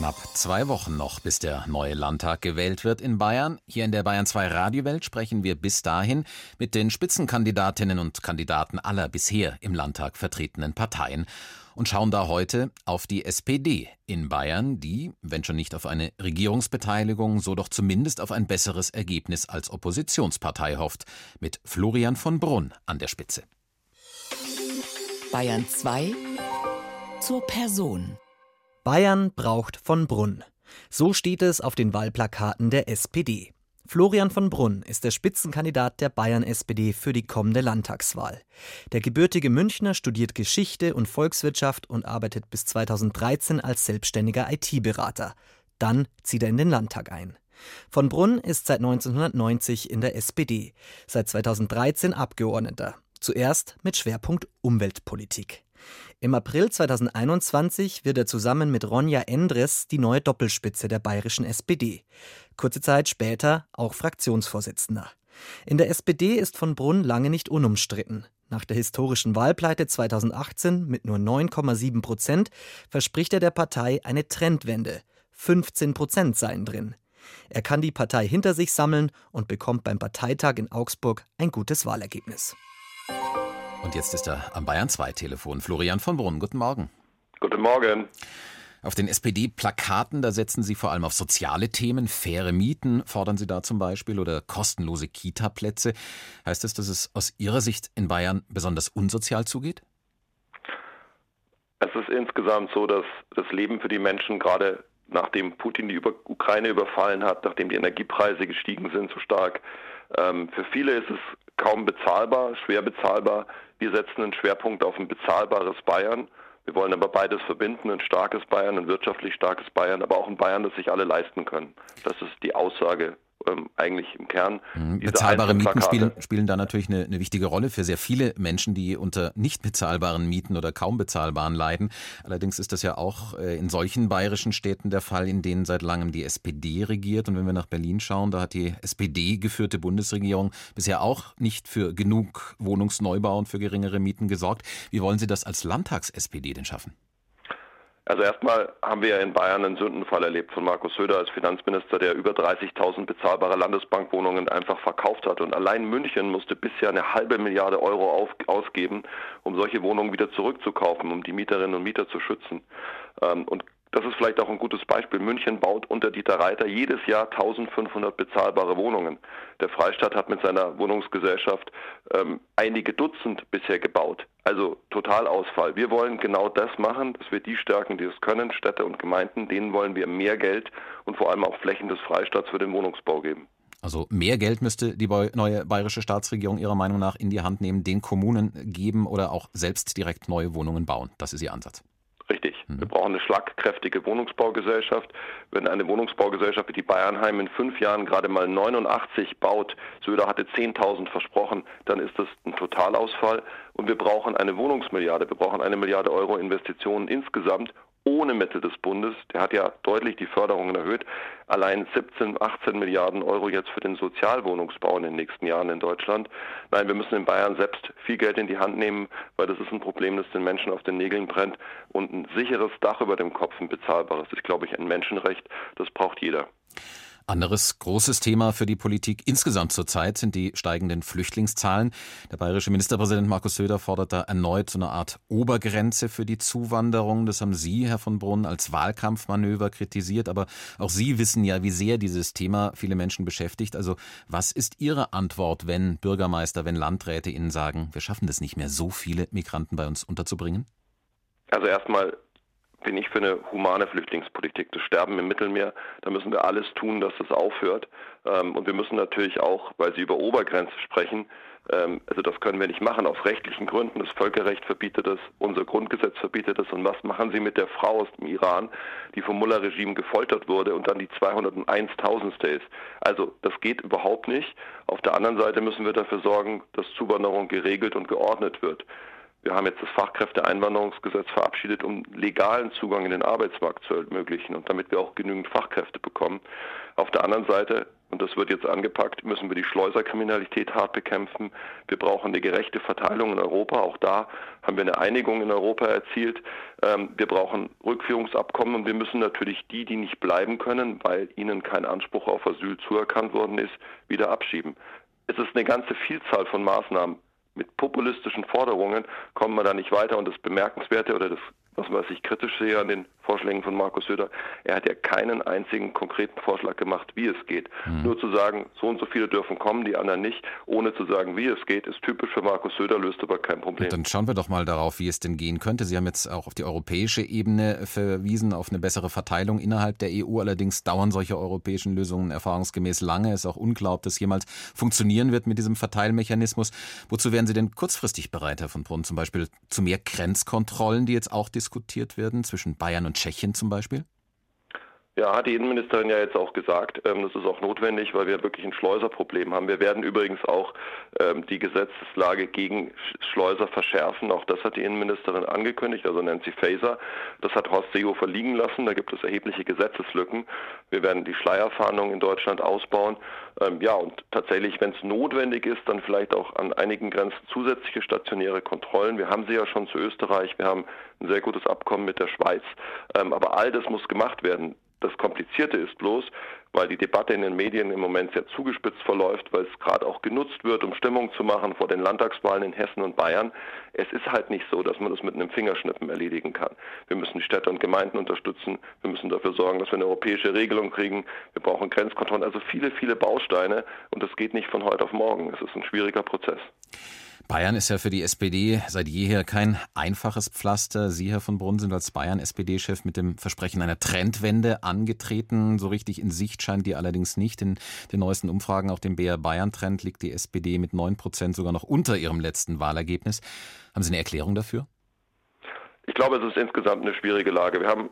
Knapp zwei Wochen noch, bis der neue Landtag gewählt wird in Bayern. Hier in der Bayern 2 Radiowelt sprechen wir bis dahin mit den Spitzenkandidatinnen und Kandidaten aller bisher im Landtag vertretenen Parteien und schauen da heute auf die SPD in Bayern, die, wenn schon nicht auf eine Regierungsbeteiligung, so doch zumindest auf ein besseres Ergebnis als Oppositionspartei hofft, mit Florian von Brunn an der Spitze. Bayern 2 zur Person. Bayern braucht von Brunn. So steht es auf den Wahlplakaten der SPD. Florian von Brunn ist der Spitzenkandidat der Bayern-SPD für die kommende Landtagswahl. Der gebürtige Münchner studiert Geschichte und Volkswirtschaft und arbeitet bis 2013 als selbstständiger IT-Berater. Dann zieht er in den Landtag ein. Von Brunn ist seit 1990 in der SPD, seit 2013 Abgeordneter, zuerst mit Schwerpunkt Umweltpolitik. Im April 2021 wird er zusammen mit Ronja Endres die neue Doppelspitze der bayerischen SPD. Kurze Zeit später auch Fraktionsvorsitzender. In der SPD ist von Brunn lange nicht unumstritten. Nach der historischen Wahlpleite 2018 mit nur 9,7 Prozent verspricht er der Partei eine Trendwende. 15 Prozent seien drin. Er kann die Partei hinter sich sammeln und bekommt beim Parteitag in Augsburg ein gutes Wahlergebnis. Und jetzt ist er am Bayern 2 Telefon. Florian von Brunn, guten Morgen. Guten Morgen. Auf den SPD-Plakaten, da setzen Sie vor allem auf soziale Themen, faire Mieten fordern Sie da zum Beispiel oder kostenlose Kita-Plätze. Heißt das, dass es aus Ihrer Sicht in Bayern besonders unsozial zugeht? Es ist insgesamt so, dass das Leben für die Menschen gerade nachdem Putin die Ukraine überfallen hat, nachdem die Energiepreise gestiegen sind so stark, für viele ist es kaum bezahlbar, schwer bezahlbar. Wir setzen einen Schwerpunkt auf ein bezahlbares Bayern. Wir wollen aber beides verbinden, ein starkes Bayern, ein wirtschaftlich starkes Bayern, aber auch ein Bayern, das sich alle leisten können. Das ist die Aussage ähm, eigentlich im Kern. Mhm. Bezahlbare Mieten spielen, spielen da natürlich eine, eine, wichtige Rolle für sehr viele Menschen, die unter nicht bezahlbaren Mieten oder kaum bezahlbaren leiden. Allerdings ist das ja auch äh, in solchen bayerischen Städten der Fall, in denen seit langem die SPD regiert. Und wenn wir nach Berlin schauen, da hat die SPD geführte Bundesregierung bisher auch nicht für genug Wohnungsneubau und für geringere Mieten gesorgt. Wie wollen Sie das als Landtags-SPD denn schaffen? Also erstmal haben wir in Bayern einen Sündenfall erlebt von Markus Söder als Finanzminister, der über 30.000 bezahlbare Landesbankwohnungen einfach verkauft hat. Und allein München musste bisher eine halbe Milliarde Euro auf, ausgeben, um solche Wohnungen wieder zurückzukaufen, um die Mieterinnen und Mieter zu schützen. Ähm, und das ist vielleicht auch ein gutes Beispiel. München baut unter Dieter Reiter jedes Jahr 1500 bezahlbare Wohnungen. Der Freistaat hat mit seiner Wohnungsgesellschaft ähm, einige Dutzend bisher gebaut. Also Totalausfall. Wir wollen genau das machen, dass wir die stärken, die es können, Städte und Gemeinden, denen wollen wir mehr Geld und vor allem auch Flächen des Freistaats für den Wohnungsbau geben. Also mehr Geld müsste die neue bayerische Staatsregierung Ihrer Meinung nach in die Hand nehmen, den Kommunen geben oder auch selbst direkt neue Wohnungen bauen. Das ist Ihr Ansatz. Mhm. Wir brauchen eine schlagkräftige Wohnungsbaugesellschaft. Wenn eine Wohnungsbaugesellschaft wie die Bayernheim in fünf Jahren gerade mal 89 baut, Söder hatte 10.000 versprochen, dann ist das ein Totalausfall. Und wir brauchen eine Wohnungsmilliarde. Wir brauchen eine Milliarde Euro Investitionen insgesamt, ohne Mittel des Bundes. Der hat ja deutlich die Förderungen erhöht. Allein 17, 18 Milliarden Euro jetzt für den Sozialwohnungsbau in den nächsten Jahren in Deutschland. Nein, wir müssen in Bayern selbst viel Geld in die Hand nehmen, weil das ist ein Problem, das den Menschen auf den Nägeln brennt. Und ein sicheres Dach über dem Kopf, ein bezahlbares, ist, glaube ich, ein Menschenrecht. Das braucht jeder. Anderes großes Thema für die Politik insgesamt zurzeit sind die steigenden Flüchtlingszahlen. Der bayerische Ministerpräsident Markus Söder fordert da erneut so eine Art Obergrenze für die Zuwanderung. Das haben Sie, Herr von Brunn, als Wahlkampfmanöver kritisiert. Aber auch Sie wissen ja, wie sehr dieses Thema viele Menschen beschäftigt. Also was ist Ihre Antwort, wenn Bürgermeister, wenn Landräte Ihnen sagen, wir schaffen das nicht mehr, so viele Migranten bei uns unterzubringen? Also erstmal bin ich für eine humane Flüchtlingspolitik. Das Sterben im Mittelmeer, da müssen wir alles tun, dass das aufhört. Ähm, und wir müssen natürlich auch, weil Sie über Obergrenze sprechen, ähm, also das können wir nicht machen aus rechtlichen Gründen. Das Völkerrecht verbietet es, unser Grundgesetz verbietet es. Und was machen Sie mit der Frau aus dem Iran, die vom Mullah-Regime gefoltert wurde und dann die 201.000. ist? Also das geht überhaupt nicht. Auf der anderen Seite müssen wir dafür sorgen, dass Zuwanderung geregelt und geordnet wird. Wir haben jetzt das Fachkräfteeinwanderungsgesetz verabschiedet, um legalen Zugang in den Arbeitsmarkt zu ermöglichen und damit wir auch genügend Fachkräfte bekommen. Auf der anderen Seite und das wird jetzt angepackt, müssen wir die Schleuserkriminalität hart bekämpfen. Wir brauchen eine gerechte Verteilung in Europa. Auch da haben wir eine Einigung in Europa erzielt. Ähm, wir brauchen Rückführungsabkommen und wir müssen natürlich die, die nicht bleiben können, weil ihnen kein Anspruch auf Asyl zuerkannt worden ist, wieder abschieben. Es ist eine ganze Vielzahl von Maßnahmen. Mit populistischen Forderungen kommen wir da nicht weiter. Und das Bemerkenswerte oder das was, was ich kritisch sehe an den Vorschlägen von Markus Söder, er hat ja keinen einzigen konkreten Vorschlag gemacht, wie es geht. Mhm. Nur zu sagen, so und so viele dürfen kommen, die anderen nicht, ohne zu sagen, wie es geht, ist typisch für Markus Söder, löst aber kein Problem. Und dann schauen wir doch mal darauf, wie es denn gehen könnte. Sie haben jetzt auch auf die europäische Ebene verwiesen, auf eine bessere Verteilung innerhalb der EU. Allerdings dauern solche europäischen Lösungen erfahrungsgemäß lange. Es ist auch unklar, ob das jemals funktionieren wird mit diesem Verteilmechanismus. Wozu wären Sie denn kurzfristig bereit, Herr von Brunn, zum Beispiel zu mehr Grenzkontrollen, die jetzt auch diskutiert werden, zwischen Bayern und Tschechien zum Beispiel? Ja, hat die Innenministerin ja jetzt auch gesagt. Ähm, das ist auch notwendig, weil wir wirklich ein Schleuserproblem haben. Wir werden übrigens auch ähm, die Gesetzeslage gegen Schleuser verschärfen. Auch das hat die Innenministerin angekündigt, also Nancy Faeser. Das hat Horst Seehofer liegen lassen. Da gibt es erhebliche Gesetzeslücken. Wir werden die Schleierfahndung in Deutschland ausbauen. Ähm, ja, und tatsächlich, wenn es notwendig ist, dann vielleicht auch an einigen Grenzen zusätzliche stationäre Kontrollen. Wir haben sie ja schon zu Österreich. Wir haben ein sehr gutes Abkommen mit der Schweiz. Ähm, aber all das muss gemacht werden. Das Komplizierte ist bloß, weil die Debatte in den Medien im Moment sehr zugespitzt verläuft, weil es gerade auch genutzt wird, um Stimmung zu machen vor den Landtagswahlen in Hessen und Bayern. Es ist halt nicht so, dass man das mit einem Fingerschnippen erledigen kann. Wir müssen die Städte und Gemeinden unterstützen. Wir müssen dafür sorgen, dass wir eine europäische Regelung kriegen. Wir brauchen Grenzkontrollen. Also viele, viele Bausteine. Und das geht nicht von heute auf morgen. Es ist ein schwieriger Prozess. Bayern ist ja für die SPD seit jeher kein einfaches Pflaster. Sie, Herr von Brunn, sind als Bayern-SPD-Chef mit dem Versprechen einer Trendwende angetreten. So richtig in Sicht scheint die allerdings nicht. In den neuesten Umfragen, auch dem BR Bayern-Trend, liegt die SPD mit 9 Prozent sogar noch unter ihrem letzten Wahlergebnis. Haben Sie eine Erklärung dafür? Ich glaube, es ist insgesamt eine schwierige Lage. Wir haben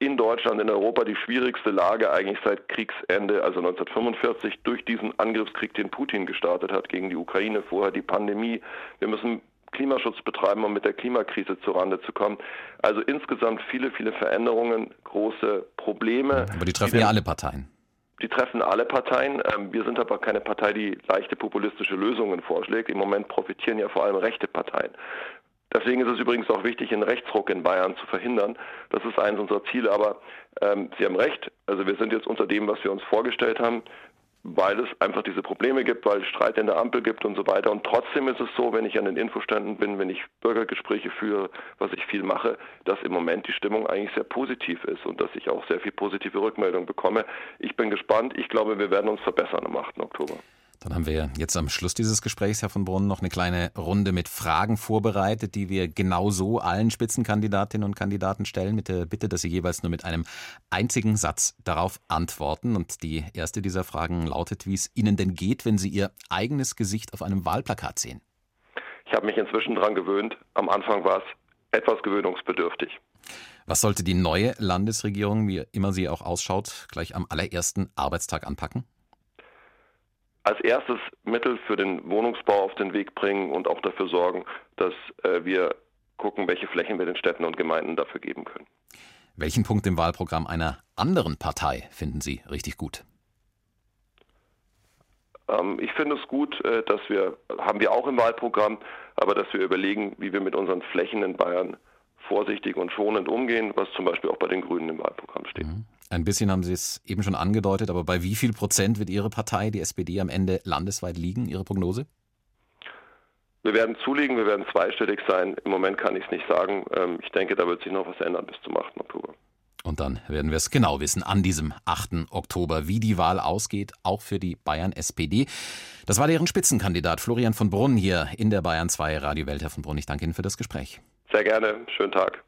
in Deutschland, in Europa die schwierigste Lage eigentlich seit Kriegsende, also 1945, durch diesen Angriffskrieg, den Putin gestartet hat gegen die Ukraine, vorher die Pandemie. Wir müssen Klimaschutz betreiben, um mit der Klimakrise zurande zu kommen. Also insgesamt viele, viele Veränderungen, große Probleme. Aber die treffen die ja alle Parteien. Die treffen alle Parteien. Ähm, wir sind aber keine Partei, die leichte populistische Lösungen vorschlägt. Im Moment profitieren ja vor allem rechte Parteien. Deswegen ist es übrigens auch wichtig, einen Rechtsruck in Bayern zu verhindern. Das ist eines unserer Ziele. Aber ähm, Sie haben recht. Also wir sind jetzt unter dem, was wir uns vorgestellt haben, weil es einfach diese Probleme gibt, weil es Streit in der Ampel gibt und so weiter. Und trotzdem ist es so, wenn ich an den Infoständen bin, wenn ich Bürgergespräche führe, was ich viel mache, dass im Moment die Stimmung eigentlich sehr positiv ist und dass ich auch sehr viel positive Rückmeldung bekomme. Ich bin gespannt. Ich glaube, wir werden uns verbessern am 8. Oktober. Dann haben wir jetzt am Schluss dieses Gesprächs, Herr von Brunn, noch eine kleine Runde mit Fragen vorbereitet, die wir genauso allen Spitzenkandidatinnen und Kandidaten stellen, mit der Bitte, dass sie jeweils nur mit einem einzigen Satz darauf antworten. Und die erste dieser Fragen lautet, wie es Ihnen denn geht, wenn Sie Ihr eigenes Gesicht auf einem Wahlplakat sehen. Ich habe mich inzwischen daran gewöhnt. Am Anfang war es etwas gewöhnungsbedürftig. Was sollte die neue Landesregierung, wie immer sie auch ausschaut, gleich am allerersten Arbeitstag anpacken? Als erstes Mittel für den Wohnungsbau auf den Weg bringen und auch dafür sorgen, dass äh, wir gucken, welche Flächen wir den Städten und Gemeinden dafür geben können. Welchen Punkt im Wahlprogramm einer anderen Partei finden Sie richtig gut? Ähm, ich finde es gut, äh, dass wir, haben wir auch im Wahlprogramm, aber dass wir überlegen, wie wir mit unseren Flächen in Bayern vorsichtig und schonend umgehen, was zum Beispiel auch bei den Grünen im Wahlprogramm steht. Ein bisschen haben Sie es eben schon angedeutet, aber bei wie viel Prozent wird Ihre Partei, die SPD, am Ende landesweit liegen? Ihre Prognose? Wir werden zulegen, wir werden zweistellig sein. Im Moment kann ich es nicht sagen. Ähm, ich denke, da wird sich noch was ändern bis zum 8. Oktober. Und dann werden wir es genau wissen an diesem 8. Oktober, wie die Wahl ausgeht, auch für die Bayern SPD. Das war deren Spitzenkandidat Florian von Brunn hier in der Bayern 2 Radio Welt. Herr von Brunn, ich danke Ihnen für das Gespräch. Sehr gerne. Schönen Tag.